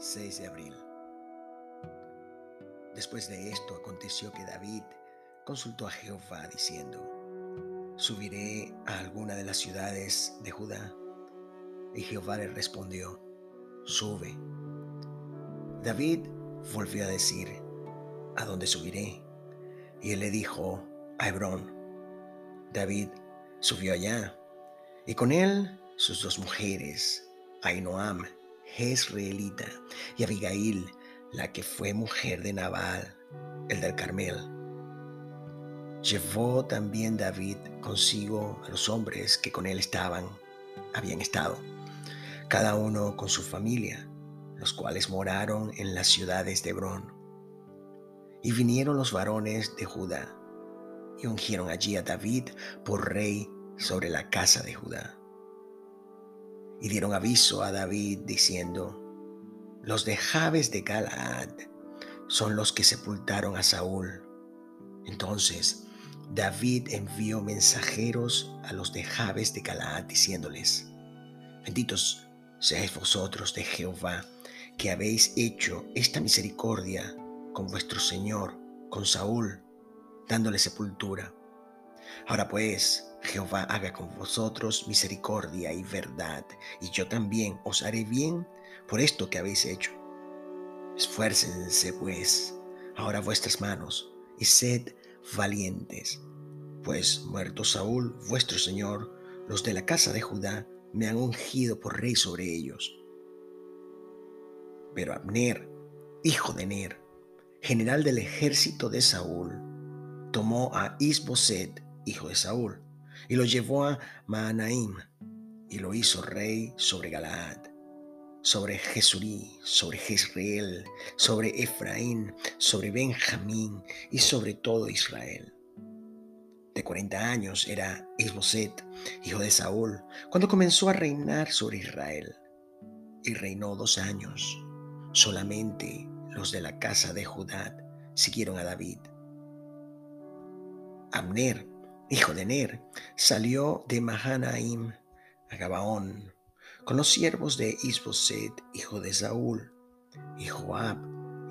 6 de abril. Después de esto aconteció que David consultó a Jehová diciendo, ¿subiré a alguna de las ciudades de Judá? Y Jehová le respondió, sube. David volvió a decir, ¿a dónde subiré? Y él le dijo, a Hebrón. David subió allá, y con él sus dos mujeres, Ainoam Jezreelita, y Abigail, la que fue mujer de Nabal, el del Carmel. Llevó también David consigo a los hombres que con él estaban, habían estado, cada uno con su familia, los cuales moraron en las ciudades de Hebrón. Y vinieron los varones de Judá y ungieron allí a David por rey sobre la casa de Judá y dieron aviso a David diciendo, los de Jabes de Galaad son los que sepultaron a Saúl. Entonces David envió mensajeros a los de Jabes de Galaad diciéndoles, benditos seáis vosotros de Jehová, que habéis hecho esta misericordia con vuestro Señor, con Saúl, dándole sepultura. Ahora pues, Jehová haga con vosotros misericordia y verdad, y yo también os haré bien por esto que habéis hecho. Esfuércense pues ahora vuestras manos y sed valientes, pues muerto Saúl, vuestro Señor, los de la casa de Judá me han ungido por rey sobre ellos. Pero Abner, hijo de Ner, general del ejército de Saúl, tomó a Isboset, hijo de Saúl, y lo llevó a Maanaim y lo hizo rey sobre Galaad, sobre Jesurí, sobre Jezreel, sobre Efraín, sobre Benjamín y sobre todo Israel. De 40 años era Isboset, hijo de Saúl, cuando comenzó a reinar sobre Israel. Y reinó dos años. Solamente los de la casa de Judá siguieron a David. Abner, hijo de Ner, salió de Mahanaim a Gabaón con los siervos de Isboset, hijo de Saúl, y Joab,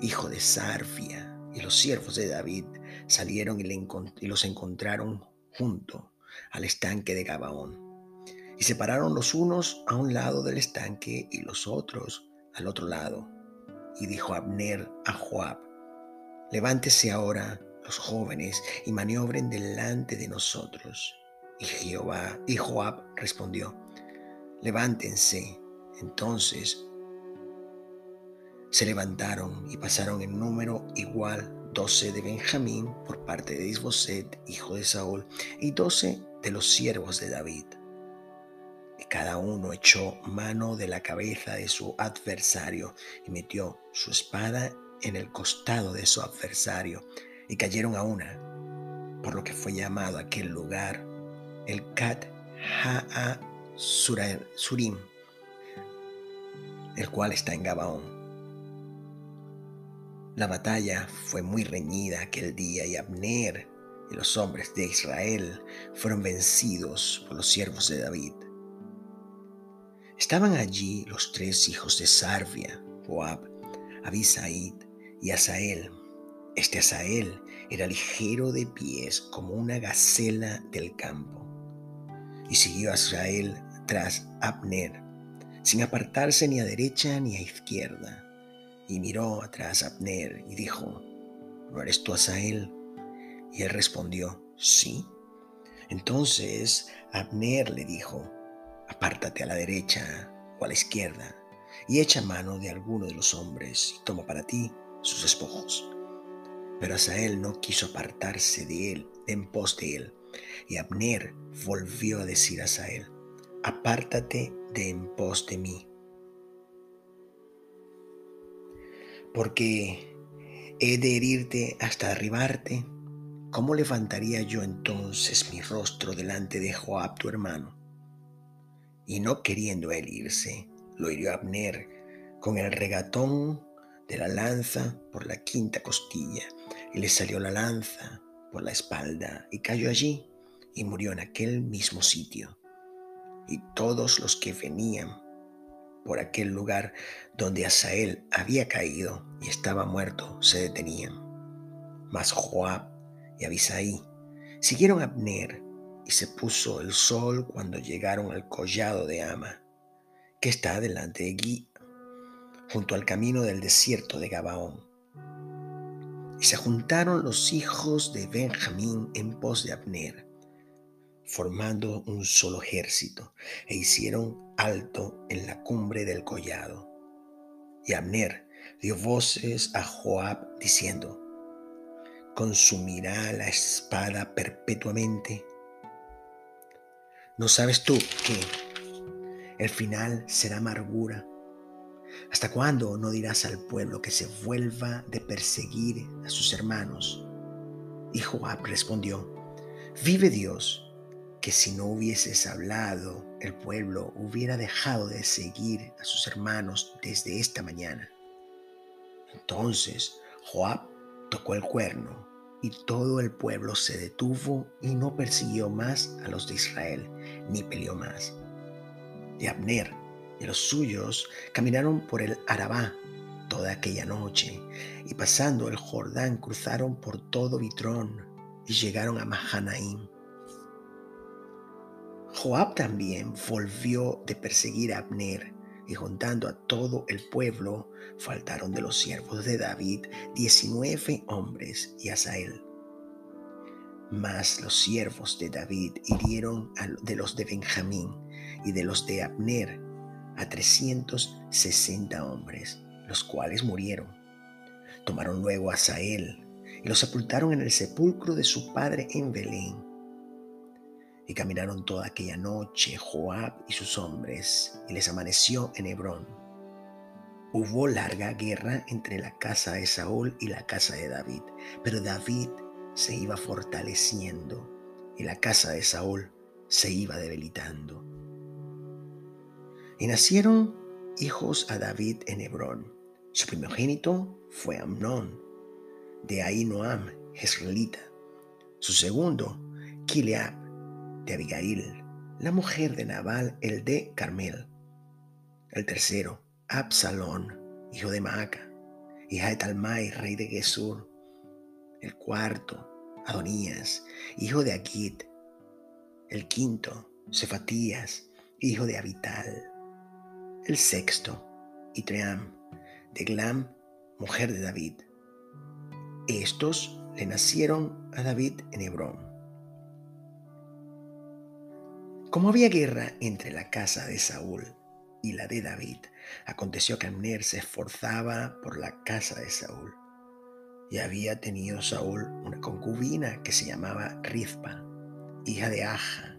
hijo de Sarfia, y los siervos de David salieron y, los encontraron junto al estanque de Gabaón. Y se pararon los unos a un lado del estanque y los otros al otro lado. Y dijo Abner a Joab, levántese ahora los jóvenes y maniobren delante de nosotros. Y Jehová y Joab respondió, levántense. Entonces se levantaron y pasaron en número igual doce de Benjamín por parte de Isboset, hijo de Saúl, y doce de los siervos de David. Y cada uno echó mano de la cabeza de su adversario y metió su espada en el costado de su adversario y cayeron a una, por lo que fue llamado aquel lugar el Kat Ha'a Surim, el cual está en Gabaón. La batalla fue muy reñida aquel día y Abner y los hombres de Israel fueron vencidos por los siervos de David. Estaban allí los tres hijos de Sarvia, Joab, Abisaid y Asael, este Asael era ligero de pies como una gacela del campo. Y siguió a Israel tras Abner, sin apartarse ni a derecha ni a izquierda. Y miró atrás Abner y dijo, ¿no eres tú Asael? Y él respondió, sí. Entonces Abner le dijo, apártate a la derecha o a la izquierda y echa mano de alguno de los hombres y toma para ti sus despojos. Pero Asael no quiso apartarse de él, en pos de él. Y Abner volvió a decir a Asael, apártate de en pos de mí. Porque he de herirte hasta derribarte. ¿Cómo levantaría yo entonces mi rostro delante de Joab tu hermano? Y no queriendo él irse, lo hirió Abner con el regatón de la lanza por la quinta costilla, y le salió la lanza por la espalda, y cayó allí, y murió en aquel mismo sitio. Y todos los que venían por aquel lugar donde Asael había caído y estaba muerto se detenían. Mas Joab y Abisaí siguieron a Abner y se puso el sol cuando llegaron al collado de Ama, que está delante de Gui, junto al camino del desierto de Gabaón. Y se juntaron los hijos de Benjamín en pos de Abner, formando un solo ejército, e hicieron alto en la cumbre del collado. Y Abner dio voces a Joab diciendo, ¿consumirá la espada perpetuamente? ¿No sabes tú que el final será amargura? ¿Hasta cuándo no dirás al pueblo que se vuelva de perseguir a sus hermanos? Y Joab respondió, vive Dios, que si no hubieses hablado, el pueblo hubiera dejado de seguir a sus hermanos desde esta mañana. Entonces Joab tocó el cuerno y todo el pueblo se detuvo y no persiguió más a los de Israel, ni peleó más. Y Abner y los suyos caminaron por el Arabá toda aquella noche, y pasando el Jordán cruzaron por todo Bitrón y llegaron a Mahanaim. Joab también volvió de perseguir a Abner, y juntando a todo el pueblo, faltaron de los siervos de David diecinueve hombres y Asael. Mas los siervos de David hirieron de los de Benjamín y de los de Abner a 360 hombres, los cuales murieron. Tomaron luego a Sael y lo sepultaron en el sepulcro de su padre en Belén. Y caminaron toda aquella noche Joab y sus hombres, y les amaneció en Hebrón. Hubo larga guerra entre la casa de Saúl y la casa de David, pero David se iba fortaleciendo y la casa de Saúl se iba debilitando. Y nacieron hijos a David en Hebrón. Su primogénito fue Amnón, de Ahinoam, Jezreelita. Su segundo, Kileab, de Abigail, la mujer de Nabal, el de Carmel. El tercero, Absalón, hijo de Maaca, hija de Talmai, rey de Gesur. El cuarto, Adonías, hijo de Aquit. El quinto, Cefatías, hijo de Abital el sexto, Itream, de Glam, mujer de David. Estos le nacieron a David en Hebrón. Como había guerra entre la casa de Saúl y la de David, aconteció que Amner se esforzaba por la casa de Saúl. Y había tenido Saúl una concubina que se llamaba Rizpa, hija de Aja.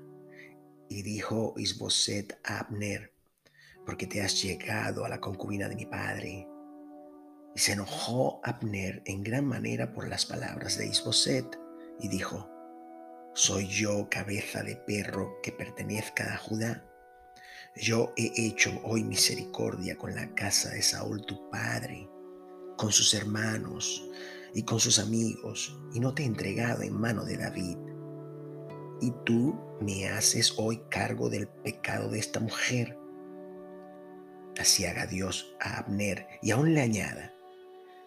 Y dijo Isboset a Abner, porque te has llegado a la concubina de mi padre. Y se enojó Abner en gran manera por las palabras de Isboset y dijo, ¿soy yo cabeza de perro que pertenezca a Judá? Yo he hecho hoy misericordia con la casa de Saúl tu padre, con sus hermanos y con sus amigos, y no te he entregado en mano de David. Y tú me haces hoy cargo del pecado de esta mujer así haga Dios a Abner y aún le añada,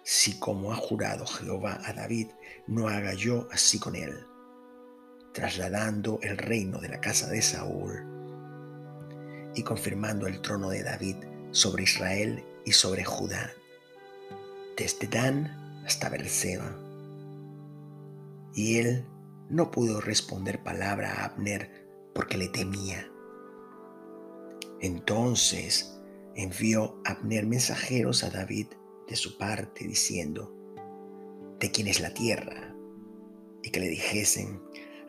si como ha jurado Jehová a David, no haga yo así con él, trasladando el reino de la casa de Saúl y confirmando el trono de David sobre Israel y sobre Judá, desde Dan hasta Berseba. Y él no pudo responder palabra a Abner porque le temía. Entonces envió Abner mensajeros a David de su parte diciendo, ¿de quién es la tierra? Y que le dijesen,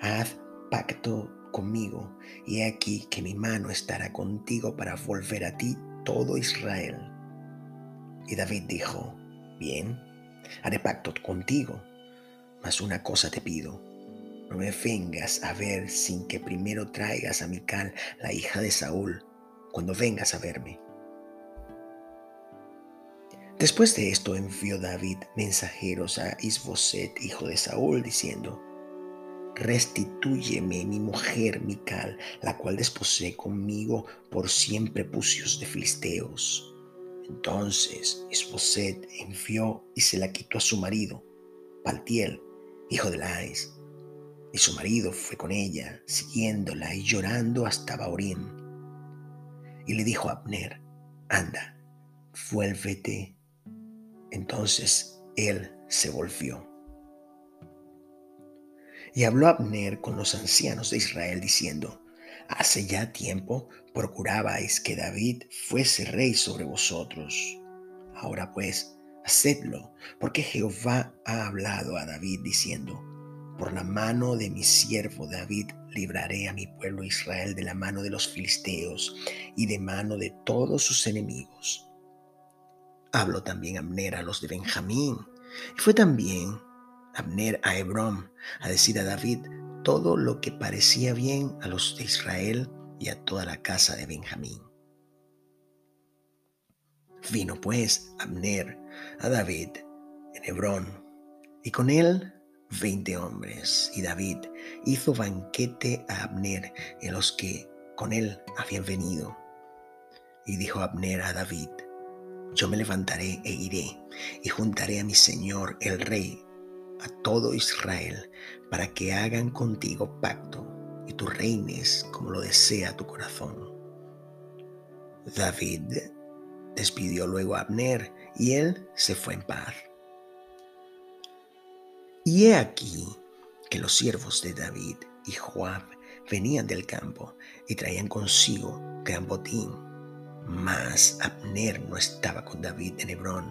haz pacto conmigo, y he aquí que mi mano estará contigo para volver a ti todo Israel. Y David dijo, bien, haré pacto contigo, mas una cosa te pido, no me vengas a ver sin que primero traigas a Mical, la hija de Saúl, cuando vengas a verme. Después de esto envió David mensajeros a Isboset, hijo de Saúl, diciendo, restitúyeme mi mujer Mical, la cual desposé conmigo por cien prepucios de filisteos. Entonces Esposet envió y se la quitó a su marido, Paltiel, hijo de Lais. Y su marido fue con ella, siguiéndola y llorando hasta Baurín. Y le dijo a Abner, anda, vuélvete. Entonces él se volvió. Y habló Abner con los ancianos de Israel diciendo, Hace ya tiempo procurabais que David fuese rey sobre vosotros. Ahora pues, hacedlo, porque Jehová ha hablado a David diciendo, Por la mano de mi siervo David libraré a mi pueblo Israel de la mano de los filisteos y de mano de todos sus enemigos. Habló también Abner a los de Benjamín, y fue también Abner a Hebrón a decir a David todo lo que parecía bien a los de Israel y a toda la casa de Benjamín. Vino pues Abner a David en Hebrón, y con él veinte hombres, y David hizo banquete a Abner y a los que con él habían venido. Y dijo Abner a David, yo me levantaré e iré, y juntaré a mi señor el rey a todo Israel para que hagan contigo pacto y tú reines como lo desea tu corazón. David despidió luego a Abner y él se fue en paz. Y he aquí que los siervos de David y Joab venían del campo y traían consigo gran botín. Mas Abner no estaba con David en Hebrón,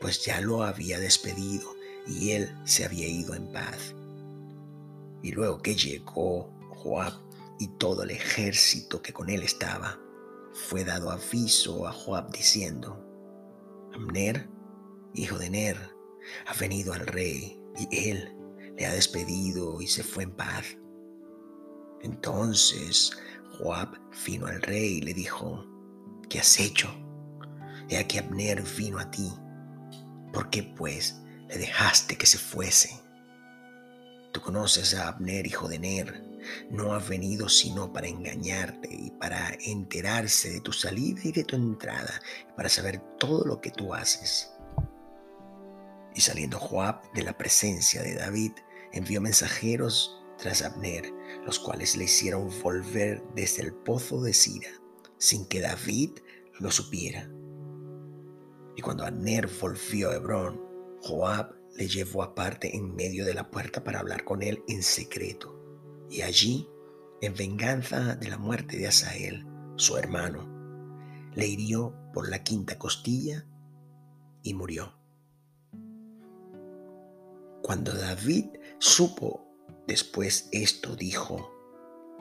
pues ya lo había despedido y él se había ido en paz. Y luego que llegó Joab y todo el ejército que con él estaba, fue dado aviso a Joab diciendo, Amner, hijo de Ner, ha venido al rey y él le ha despedido y se fue en paz. Entonces Joab vino al rey y le dijo, ¿qué has hecho? He aquí Abner vino a ti. ¿Por qué pues le dejaste que se fuese. Tú conoces a Abner, hijo de Ner. No ha venido sino para engañarte y para enterarse de tu salida y de tu entrada, para saber todo lo que tú haces. Y saliendo Joab de la presencia de David, envió mensajeros tras Abner, los cuales le hicieron volver desde el pozo de Sira, sin que David lo supiera. Y cuando Abner volvió a Hebrón, Joab le llevó aparte en medio de la puerta para hablar con él en secreto. Y allí, en venganza de la muerte de Asael, su hermano, le hirió por la quinta costilla y murió. Cuando David supo después esto, dijo,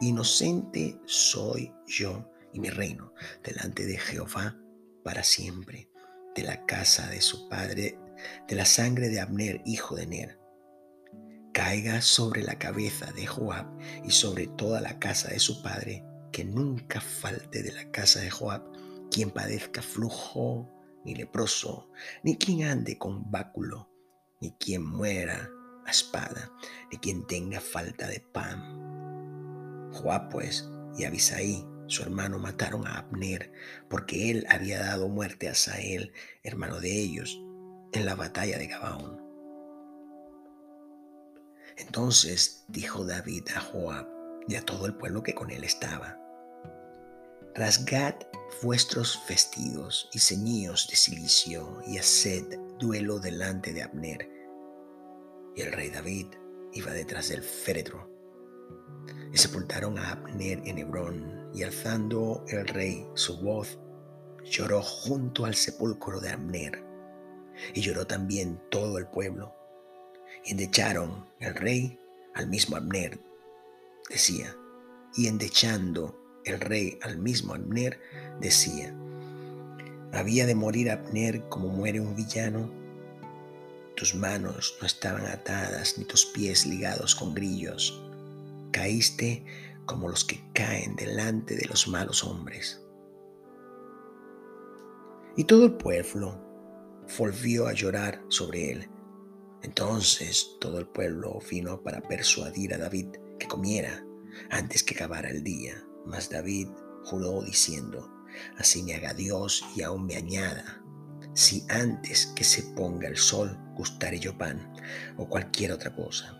Inocente soy yo y mi reino delante de Jehová para siempre. De la casa de su padre de la sangre de Abner, hijo de Ner, caiga sobre la cabeza de Joab y sobre toda la casa de su padre, que nunca falte de la casa de Joab quien padezca flujo, ni leproso, ni quien ande con báculo, ni quien muera a espada, ni quien tenga falta de pan. Joab pues y Abisaí, su hermano, mataron a Abner, porque él había dado muerte a Sael, hermano de ellos, en la batalla de Gabaón. Entonces dijo David a Joab y a todo el pueblo que con él estaba, Rasgad vuestros vestidos y ceñíos de silicio y haced duelo delante de Abner. Y el rey David iba detrás del féretro. Y sepultaron a Abner en Hebrón, y alzando el rey su voz, lloró junto al sepulcro de Abner y lloró también todo el pueblo. Y endecharon el rey al mismo Abner, decía, y endechando el rey al mismo Abner, decía, había de morir Abner como muere un villano. Tus manos no estaban atadas ni tus pies ligados con grillos. Caíste como los que caen delante de los malos hombres. Y todo el pueblo volvió a llorar sobre él, Entonces todo el pueblo vino para persuadir a David que comiera antes que acabara el día. Mas David juró diciendo, así me haga Dios y aún me añada, si antes que se ponga el sol gustaré yo pan o cualquier otra cosa.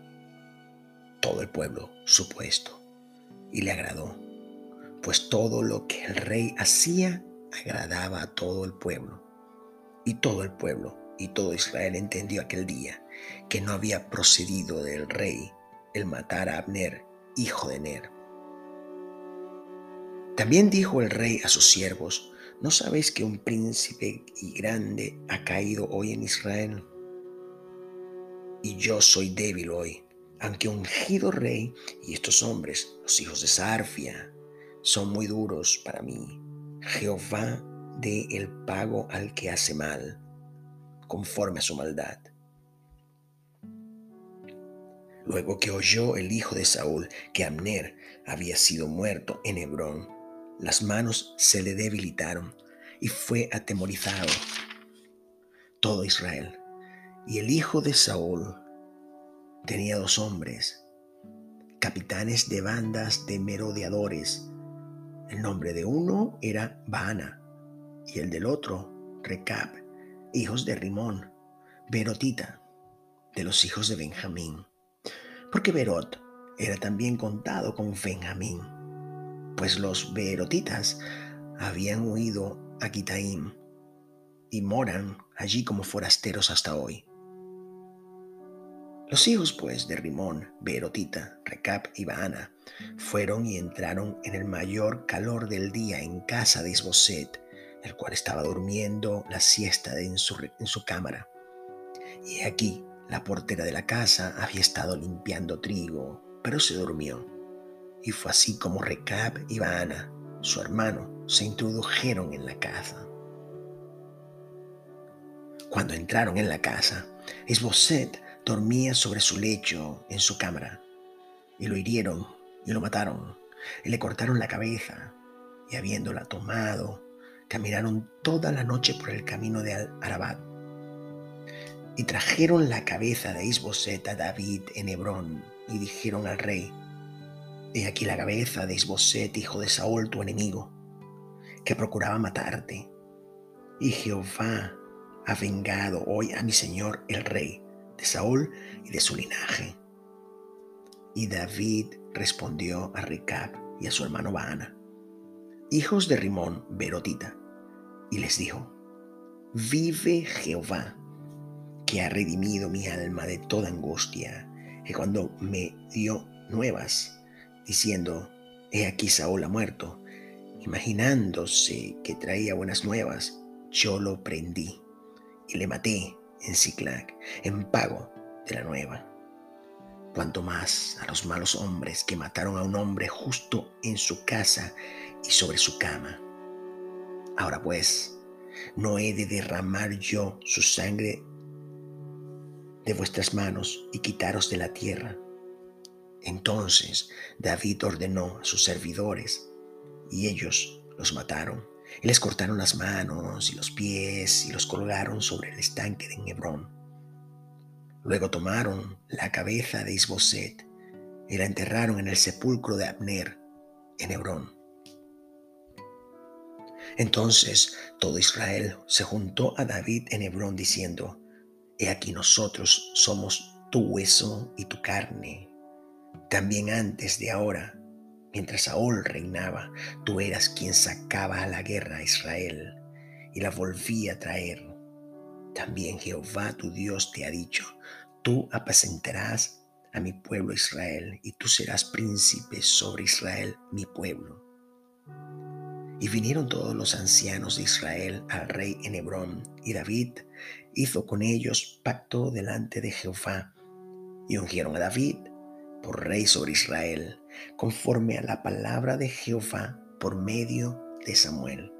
Todo el pueblo supuesto y le agradó, pues todo lo que el rey hacía agradaba a todo el pueblo. Y todo el pueblo y todo Israel entendió aquel día que no había procedido del rey el matar a Abner, hijo de Ner. También dijo el rey a sus siervos, ¿no sabéis que un príncipe y grande ha caído hoy en Israel? Y yo soy débil hoy, aunque ungido rey y estos hombres, los hijos de Sarfia, son muy duros para mí. Jehová dé el pago al que hace mal, conforme a su maldad. Luego que oyó el hijo de Saúl que Amner había sido muerto en Hebrón, las manos se le debilitaron y fue atemorizado todo Israel. Y el hijo de Saúl tenía dos hombres, capitanes de bandas de merodeadores. El nombre de uno era Baana y el del otro Recab, hijos de Rimón, Berotita, de los hijos de Benjamín. Porque Berot era también contado con Benjamín, pues los Berotitas habían huido a Quitaim y moran allí como forasteros hasta hoy. Los hijos, pues, de Rimón, Berotita, Recap y Baana fueron y entraron en el mayor calor del día en casa de Isboset, el cual estaba durmiendo la siesta en su, en su cámara. Y aquí la portera de la casa había estado limpiando trigo, pero se durmió. Y fue así como Recab y Baana, su hermano, se introdujeron en la casa. Cuando entraron en la casa, Isboset dormía sobre su lecho en su cámara, y lo hirieron y lo mataron, y le cortaron la cabeza, y habiéndola tomado, caminaron toda la noche por el camino de Arabat, y trajeron la cabeza de Isboset a David en Hebrón, y dijeron al rey, He aquí la cabeza de Isboset, hijo de Saúl, tu enemigo, que procuraba matarte. Y Jehová ha vengado hoy a mi señor el rey, de Saúl y de su linaje. Y David respondió a Recab y a su hermano Baana, hijos de Rimón Berotita, y les dijo, Vive Jehová, que ha redimido mi alma de toda angustia, que cuando me dio nuevas, diciendo, He aquí Saúl ha muerto, imaginándose que traía buenas nuevas, yo lo prendí y le maté en Ciclac en pago de la nueva. Cuanto más a los malos hombres que mataron a un hombre justo en su casa y sobre su cama. Ahora pues, no he de derramar yo su sangre de vuestras manos y quitaros de la tierra. Entonces David ordenó a sus servidores y ellos los mataron y les cortaron las manos y los pies y los colgaron sobre el estanque de Hebrón. Luego tomaron la cabeza de Isboset y la enterraron en el sepulcro de Abner en Hebrón. Entonces todo Israel se juntó a David en Hebrón diciendo, He aquí nosotros somos tu hueso y tu carne. También antes de ahora Mientras Saúl reinaba, tú eras quien sacaba a la guerra a Israel y la volvía a traer. También Jehová tu Dios te ha dicho, tú apacentarás a mi pueblo Israel y tú serás príncipe sobre Israel, mi pueblo. Y vinieron todos los ancianos de Israel al rey en Hebrón, y David hizo con ellos pacto delante de Jehová, y ungieron a David por rey sobre Israel, conforme a la palabra de Jehová por medio de Samuel.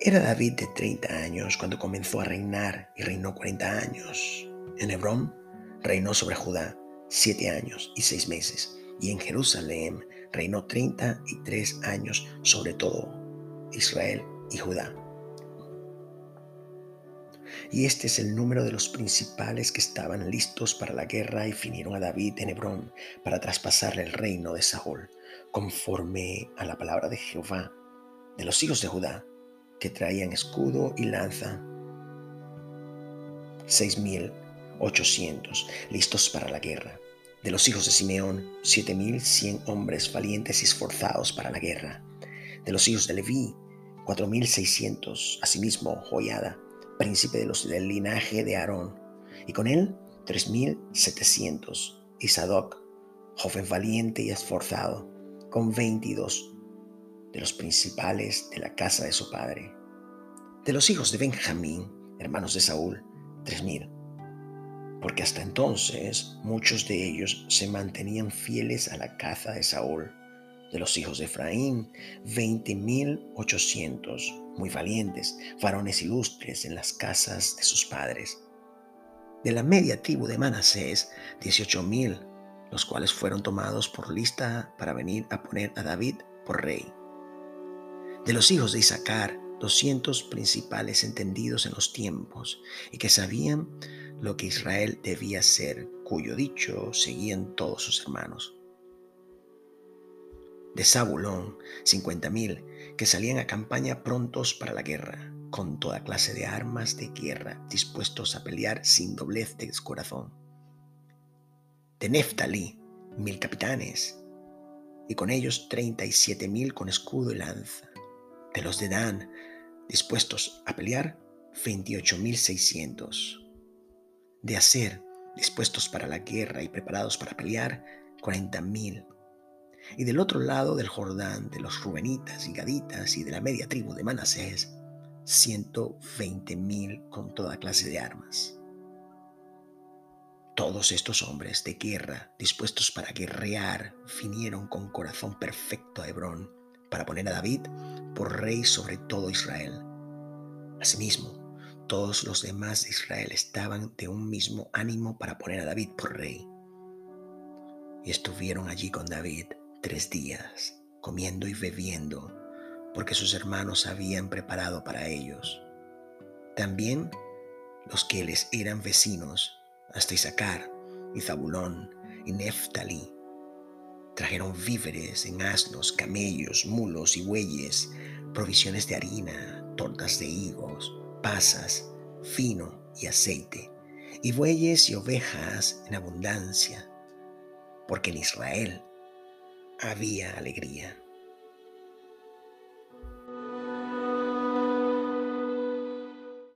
Era David de 30 años cuando comenzó a reinar y reinó 40 años. En Hebrón reinó sobre Judá siete años y seis meses, y en Jerusalén reinó 33 años sobre todo Israel y Judá. Y este es el número de los principales que estaban listos para la guerra y finieron a David en Hebrón para traspasarle el reino de Saúl, conforme a la palabra de Jehová, de los hijos de Judá, que traían escudo y lanza. Seis mil ochocientos listos para la guerra. De los hijos de Simeón, siete mil cien hombres valientes y esforzados para la guerra. De los hijos de Leví, cuatro mil seiscientos. Asimismo, Joyada, príncipe de los del linaje de Aarón, y con él tres mil setecientos. Y Sadoc, joven valiente y esforzado, con veintidós de los principales de la casa de su padre. De los hijos de Benjamín, hermanos de Saúl, tres mil porque hasta entonces muchos de ellos se mantenían fieles a la caza de Saúl. De los hijos de Efraín, veinte mil ochocientos, muy valientes, varones ilustres en las casas de sus padres. De la media tribu de Manasés, dieciocho mil, los cuales fueron tomados por lista para venir a poner a David por rey. De los hijos de Isaacar, doscientos principales entendidos en los tiempos y que sabían lo que Israel debía ser, cuyo dicho seguían todos sus hermanos. De Zabulón, cincuenta mil, que salían a campaña prontos para la guerra, con toda clase de armas de guerra, dispuestos a pelear sin doblez de corazón. De Neftalí, mil capitanes, y con ellos treinta y siete mil con escudo y lanza. De los de Dan, dispuestos a pelear, veintiocho mil seiscientos de hacer, dispuestos para la guerra y preparados para pelear, cuarenta mil. Y del otro lado del Jordán, de los Rubenitas y Gaditas y de la media tribu de Manasés, ciento veinte mil con toda clase de armas. Todos estos hombres de guerra, dispuestos para guerrear, vinieron con corazón perfecto a Hebrón para poner a David por rey sobre todo Israel. Asimismo, todos los demás de Israel estaban de un mismo ánimo para poner a David por rey. Y estuvieron allí con David tres días, comiendo y bebiendo, porque sus hermanos habían preparado para ellos. También los que les eran vecinos, hasta Isaacar y Zabulón y Neftalí, trajeron víveres en asnos, camellos, mulos y bueyes, provisiones de harina, tortas de higos, pasas, fino y aceite, y bueyes y ovejas en abundancia, porque en Israel había alegría.